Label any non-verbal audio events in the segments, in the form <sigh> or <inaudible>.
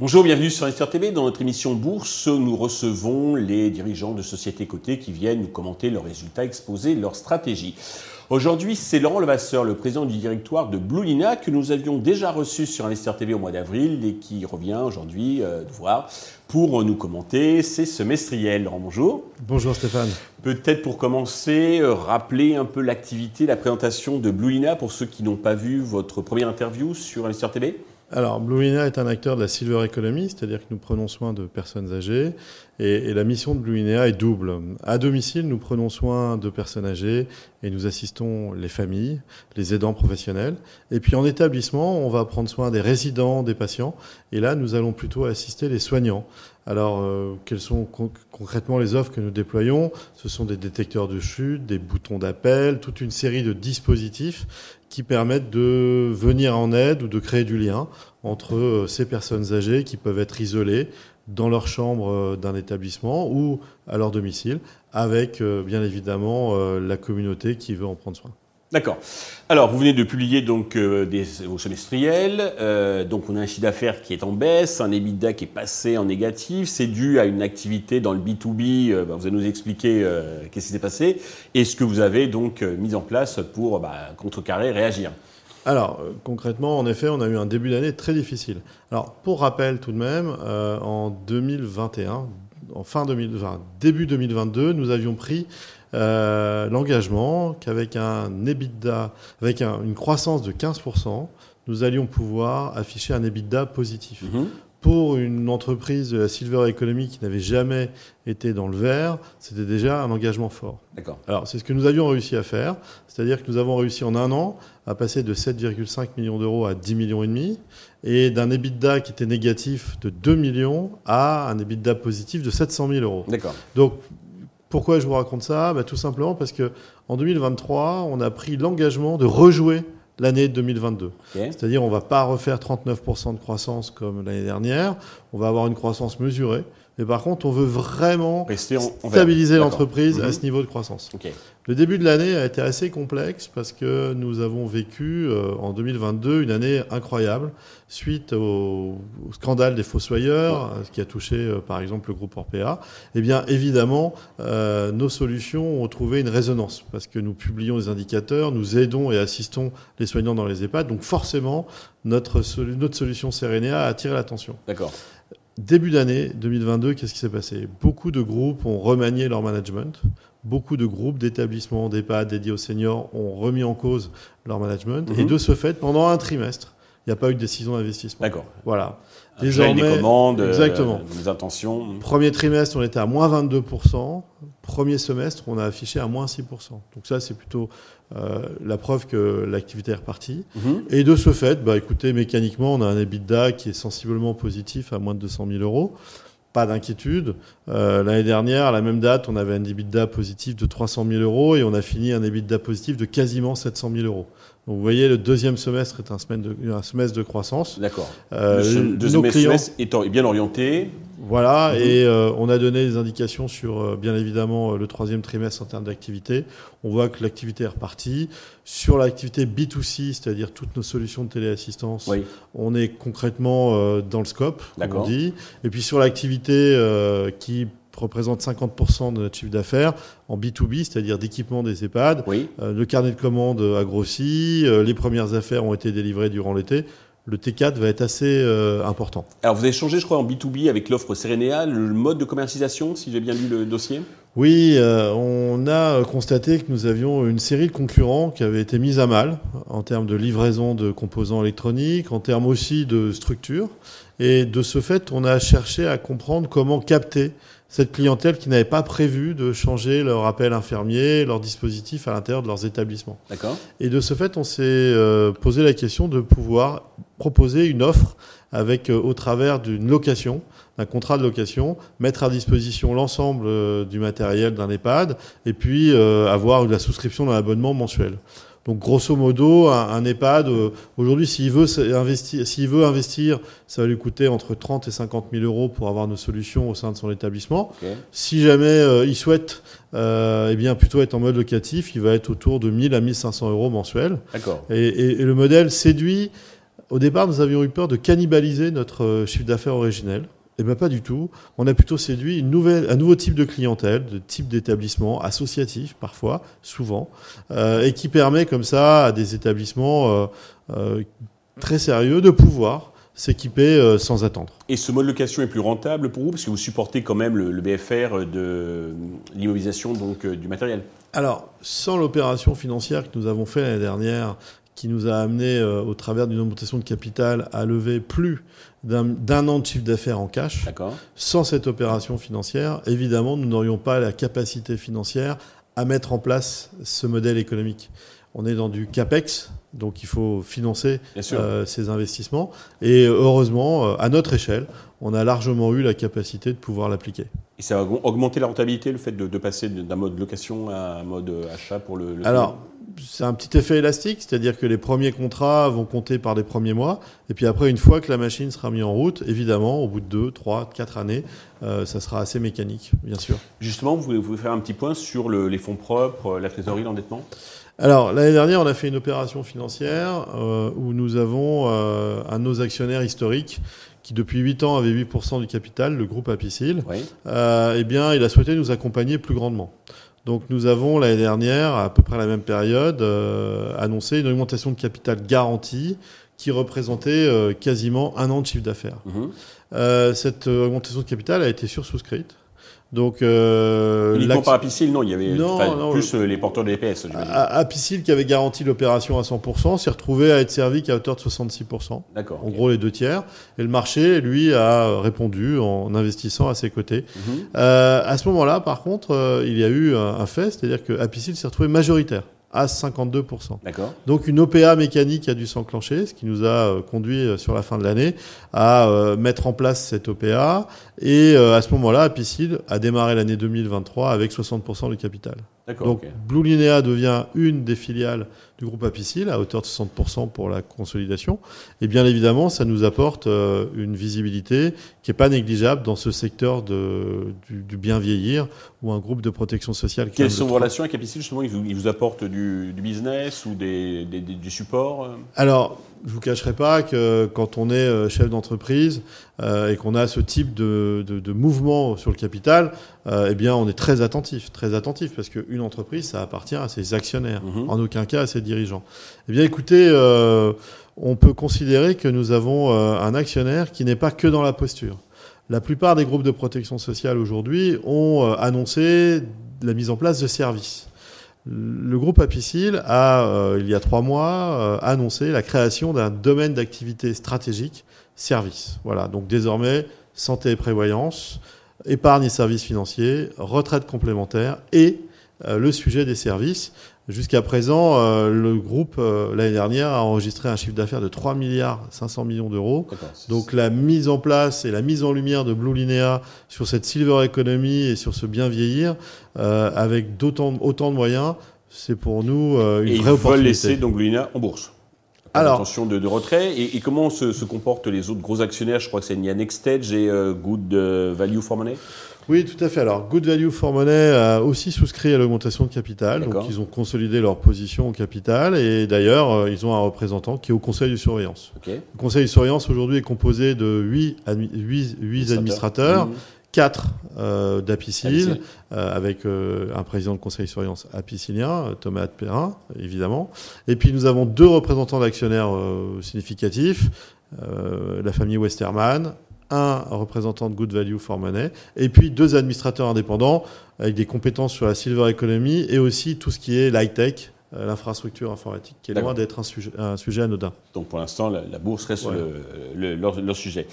Bonjour, bienvenue sur Investir TV. Dans notre émission Bourse, nous recevons les dirigeants de sociétés cotées qui viennent nous commenter leurs résultats, exposer leurs stratégies. Aujourd'hui, c'est Laurent Levasseur, le président du directoire de Blue Lina, que nous avions déjà reçu sur Investir TV au mois d'avril et qui revient aujourd'hui euh, voir pour nous commenter ces semestriels. Laurent, bonjour. Bonjour Stéphane. Peut-être pour commencer, euh, rappeler un peu l'activité, la présentation de Blue Lina pour ceux qui n'ont pas vu votre première interview sur Investir TV. Alors, Bluina est un acteur de la Silver Economy, c'est-à-dire que nous prenons soin de personnes âgées. Et, la mission de Bluina est double. À domicile, nous prenons soin de personnes âgées et nous assistons les familles, les aidants professionnels. Et puis en établissement, on va prendre soin des résidents, des patients. Et là, nous allons plutôt assister les soignants. Alors, euh, quelles sont concrètement les offres que nous déployons? Ce sont des détecteurs de chute, des boutons d'appel, toute une série de dispositifs qui permettent de venir en aide ou de créer du lien entre euh, ces personnes âgées qui peuvent être isolées dans leur chambre euh, d'un établissement ou à leur domicile, avec bien évidemment la communauté qui veut en prendre soin. D'accord. Alors, vous venez de publier donc euh, des, vos semestriels. Euh, donc, on a un chiffre d'affaires qui est en baisse, un EBITDA qui est passé en négatif. C'est dû à une activité dans le B2B. Euh, bah, vous allez nous expliquer qu'est-ce qui s'est passé et ce que vous avez donc mis en place pour bah, contrecarrer, réagir. Alors, concrètement, en effet, on a eu un début d'année très difficile. Alors, pour rappel tout de même, en 2021, en fin 2020, début 2022, nous avions pris euh, l'engagement qu'avec un EBITDA, avec une croissance de 15%, nous allions pouvoir afficher un EBITDA positif. Mhm. Pour une entreprise de la Silver Economy qui n'avait jamais été dans le vert, c'était déjà un engagement fort. D'accord. Alors, c'est ce que nous avions réussi à faire. C'est-à-dire que nous avons réussi en un an à passer de 7,5 millions d'euros à 10 millions et demi et d'un EBITDA qui était négatif de 2 millions à un EBITDA positif de 700 000 euros. D'accord. Donc, pourquoi je vous raconte ça? Bah, Tout simplement parce que en 2023, on a pris l'engagement de rejouer l'année 2022. C'est-à-dire on ne va pas refaire 39% de croissance comme l'année dernière, on va avoir une croissance mesurée. Mais par contre, on veut vraiment stabiliser l'entreprise à mhm. ce niveau de croissance. Le début de l'année a été assez complexe parce que nous avons vécu euh, en 2022 une année incroyable suite au, scandale des fossoyeurs, ce qui a touché euh, par exemple le groupe Orpea. Eh bien, évidemment, euh, nos solutions ont trouvé une résonance parce que nous publions des indicateurs, nous aidons et assistons les soignants dans les EHPAD. Donc forcément, notre, notre solution Serenea a attiré l'attention. D'accord. Début d'année 2022, qu'est-ce qui s'est passé? Beaucoup de groupes ont remanié leur management. Beaucoup de groupes d'établissements, d'EHPAD dédiés aux seniors ont remis en cause leur management. Et mhm. de ce fait, pendant un trimestre, il n'y a pas eu de décision d'investissement. D'accord. Voilà. Désormais, des commandes, euh, exactement. des intentions. Premier trimestre, on était à moins 22%. Premier semestre, on a affiché à moins 6%. Donc ça, c'est plutôt euh, la preuve que l'activité est repartie. Mhm. Et de ce fait, bah, écoutez, mécaniquement, on a un EBITDA qui est sensiblement positif à moins de 200 000 euros. Pas d'inquiétude. Euh, l'année dernière, à la même date, on avait un EBITDA positif de 300 000 euros et on a fini un EBITDA positif de quasiment 700 000 euros. Donc vous voyez, le deuxième semestre est un semestre de, un semestre de croissance. D'accord. Euh, le deuxième semestre est bien orienté. Voilà, mhm. et euh, on a donné des indications sur, euh, bien évidemment, euh, le troisième trimestre en termes d'activité. On voit que l'activité est repartie. Sur l'activité B2C, c'est-à-dire toutes nos solutions de téléassistance, on est concrètement dans le scope, comme on dit. Et puis sur l'activité qui représente 50% de notre chiffre d'affaires en B2B, c'est-à-dire d'équipement des EHPAD. le carnet de commandes a grossi, les premières affaires ont été délivrées durant l'été le T4 va être assez euh, important. Alors vous avez changé, je crois, en B2B avec l'offre Serenea, le mode de commercialisation, si j'ai bien lu le dossier? Oui, euh, on a constaté que nous avions une série de concurrents qui avaient été mis à mal en termes de livraison de composants électroniques, en termes aussi de structure. Et de ce fait, on a cherché à comprendre comment capter cette clientèle qui n'avait pas prévu de changer leur appel infirmier, leur dispositif à l'intérieur de leurs établissements. D'accord. Et de ce fait, on s'est euh, posé la question de pouvoir proposer une offre avec, euh, au travers d'une location, d'un contrat de location, mettre à disposition l'ensemble euh, du matériel d'un EHPAD et puis avoir la souscription d'un abonnement mensuel. Donc grosso modo, un, EHPAD, euh, aujourd'hui, s'il veut, investir, s'il veut investir, ça va lui coûter entre 30 et 50 000 euros pour avoir nos solutions au sein de son établissement. Si jamais euh, il souhaite euh, eh bien, plutôt être en mode locatif, il va être autour de 1000 à 1500 euros mensuels. Et, et, le modèle séduit. Au départ, nous avions eu peur de cannibaliser notre chiffre d'affaires originel. Eh bien, pas du tout. On a plutôt séduit une nouvelle, un nouveau type de clientèle, de type d'établissement associatif parfois, souvent, euh, et qui permet comme ça à des établissements euh, euh, très sérieux de pouvoir s'équiper sans attendre. Et ce mode de location est plus rentable pour vous parce que vous supportez quand même le, BFR de l'immobilisation donc du matériel? Alors, sans l'opération financière que nous avons fait l'année dernière, qui nous a amené, au travers d'une augmentation de capital, à lever plus d'un an de chiffre d'affaires en cash. Sans cette opération financière, évidemment, nous n'aurions pas la capacité financière à mettre en place ce modèle économique. On est dans du CAPEX, donc il faut financer euh, ces investissements. Et heureusement, euh, à notre échelle, on a largement eu la capacité de pouvoir l'appliquer. Et ça va augmenter la rentabilité, le fait de, passer d'un mode location à un mode achat pour le, le Alors, c'est un petit effet élastique, c'est-à-dire que les premiers contrats vont compter par les premiers mois, et puis après, une fois que la machine sera mise en route, évidemment, au bout de 2, 3, 4 années, euh, ça sera assez mécanique, bien sûr. Justement, vous voulez faire un petit point sur les fonds propres, la trésorerie, l'endettement? Alors, l'année dernière, on a fait une opération financière euh, où nous avons euh, un de nos actionnaires historiques qui, depuis 8 ans, avait 8% du capital, le groupe Apicil. eh bien, il a souhaité nous accompagner plus grandement. Donc nous avons l'année dernière, à peu près la même période, euh, annoncé une augmentation de capital garantie qui représentait euh, quasiment un an de chiffre d'affaires. Mhm. Euh, cette augmentation de capital a été sursouscrite. Donc, euh, Uniquement par Apicil, non, il y avait plus euh, les porteurs de l'EPS. Apicil, qui avait garanti l'opération à 100%, s'est retrouvé à être servi qu'à hauteur de 66%. D'accord. En gros, les deux tiers. Et le marché, lui, a répondu en investissant à ses côtés. Euh, à ce moment-là, par contre, euh, il y a eu un, un fait, c'est-à-dire que Apicil s'est retrouvé majoritaire à 52%. D'accord. Donc une OPA mécanique a dû s'enclencher, ce qui nous a euh, conduit euh, sur la fin de l'année à euh, mettre en place cette OPA. Et à ce moment-là, Apicil a démarré l'année 2023 avec 60% du capital. Donc Blue Linea devient une des filiales du groupe Apicil à hauteur de 60% pour la consolidation. Et bien évidemment, ça nous apporte une visibilité qui n'est pas négligeable dans ce secteur de, du, bien vieillir ou un groupe de protection sociale. Quelles sont vos relations avec Apicil Justement, il vous, il vous apporte du, business ou des, du support Alors, je vous cacherai pas que quand on est euh, chef d'entreprise euh, et qu'on a ce type de, de, mouvement sur le capital, euh, eh bien, on est très attentif, très attentif, parce qu'une entreprise, ça appartient à ses actionnaires, mhm. en aucun cas à ses dirigeants. Eh bien, écoutez, on peut considérer que nous avons un actionnaire qui n'est pas que dans la posture. La plupart des groupes de protection sociale aujourd'hui ont annoncé la mise en place de services. Le groupe Apicil a, euh, il y a trois mois, euh, annoncé la création d'un domaine d'activité stratégique, service. Voilà, donc désormais, santé et prévoyance, épargne et services financiers, retraite complémentaire et euh, le sujet des services. Jusqu'à présent, euh, le groupe, euh, l'année dernière, a enregistré un chiffre d'affaires de 3 milliards 500 millions d'euros. Donc la mise en place et la mise en lumière de Blue Linea sur cette silver economy et sur ce bien vieillir, euh, avec d'autant, autant de moyens, c'est pour nous une et vraie ils veulent laisser donc Blue Linea en bourse. Alors, intention de, de retrait. Et, comment se, se, comportent les autres gros actionnaires? Je crois que c'est Nia Nextage et Good Value for Money oui, tout à fait. Alors, Good Value for Money a aussi souscrit à l'augmentation de capital. Donc, ils ont consolidé leur position au capital. Et d'ailleurs, euh, ils ont un représentant qui est au conseil de surveillance. Le conseil de surveillance aujourd'hui est composé de 8, administrateurs. 4 mmh. euh, d'Apicil, euh, avec un président de conseil de surveillance apicilien, Thomas Perrin, évidemment. Et puis nous avons deux représentants d'actionnaires significatifs, la famille Westerman, un représentant de Good Value for Money, et puis deux administrateurs indépendants avec des compétences sur la silver economy et aussi tout ce qui est l'high-tech, l'infrastructure informatique, qui est loin d'être un sujet, un sujet anodin. Donc pour l'instant, la, bourse reste le, leur, sujet.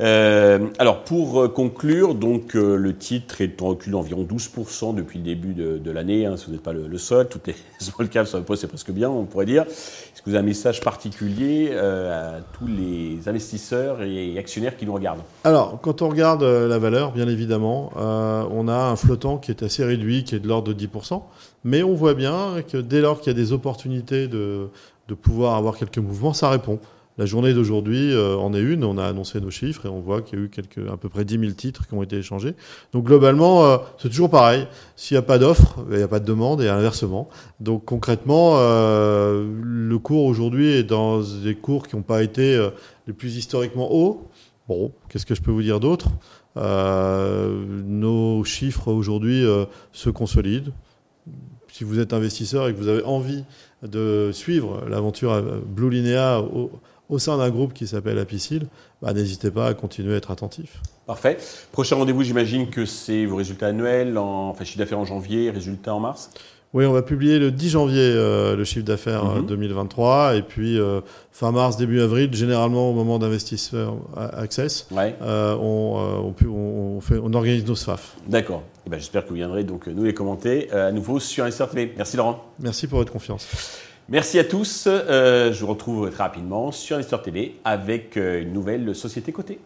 Euh, alors pour euh, conclure, donc le titre est en recul d'environ 12% depuis le début de, l'année. Hein, si vous n'êtes pas le, seul, toutes les <laughs> small caps sur le c'est presque bien, on pourrait dire. Est-ce que vous avez un message particulier à tous les investisseurs et actionnaires qui nous regardent? Alors quand on regarde la valeur, bien évidemment, on a un flottant qui est assez réduit, qui est de l'ordre de 10%. Mais on voit bien que dès lors qu'il y a des opportunités de, de pouvoir avoir quelques mouvements, ça répond. La journée d'aujourd'hui euh, en est une, on a annoncé nos chiffres et on voit qu'il y a eu quelques, à peu près 10 000 titres qui ont été échangés. Donc globalement, euh, c'est toujours pareil. S'il n'y a pas d'offre, il n'y a pas de demande et inversement. Donc concrètement, euh, le cours aujourd'hui est dans des cours qui n'ont pas été les plus historiquement hauts. Bon, qu'est-ce que je peux vous dire d'autre? Nos chiffres aujourd'hui se consolident. Si vous êtes investisseur et que vous avez envie de suivre l'aventure Blue Linea au, sein d'un groupe qui s'appelle Apicil, bah, n'hésitez pas à continuer à être attentif. Parfait. Prochain rendez-vous, j'imagine que c'est vos résultats annuels, en, enfin chiffre d'affaires en janvier, résultats en mars? Oui, on va publier le 10 janvier euh, le chiffre d'affaires 2023 mhm. et puis euh, fin mars, début avril, généralement au moment d'investisseur Access, euh, on, on, fait, on, organise nos SFAF. D'accord. Eh ben, j'espère que vous viendrez donc nous les commenter à nouveau sur Investor TV. Merci Laurent. Merci pour votre confiance. Merci à tous. je vous retrouve très rapidement sur Investor TV avec une nouvelle société cotée.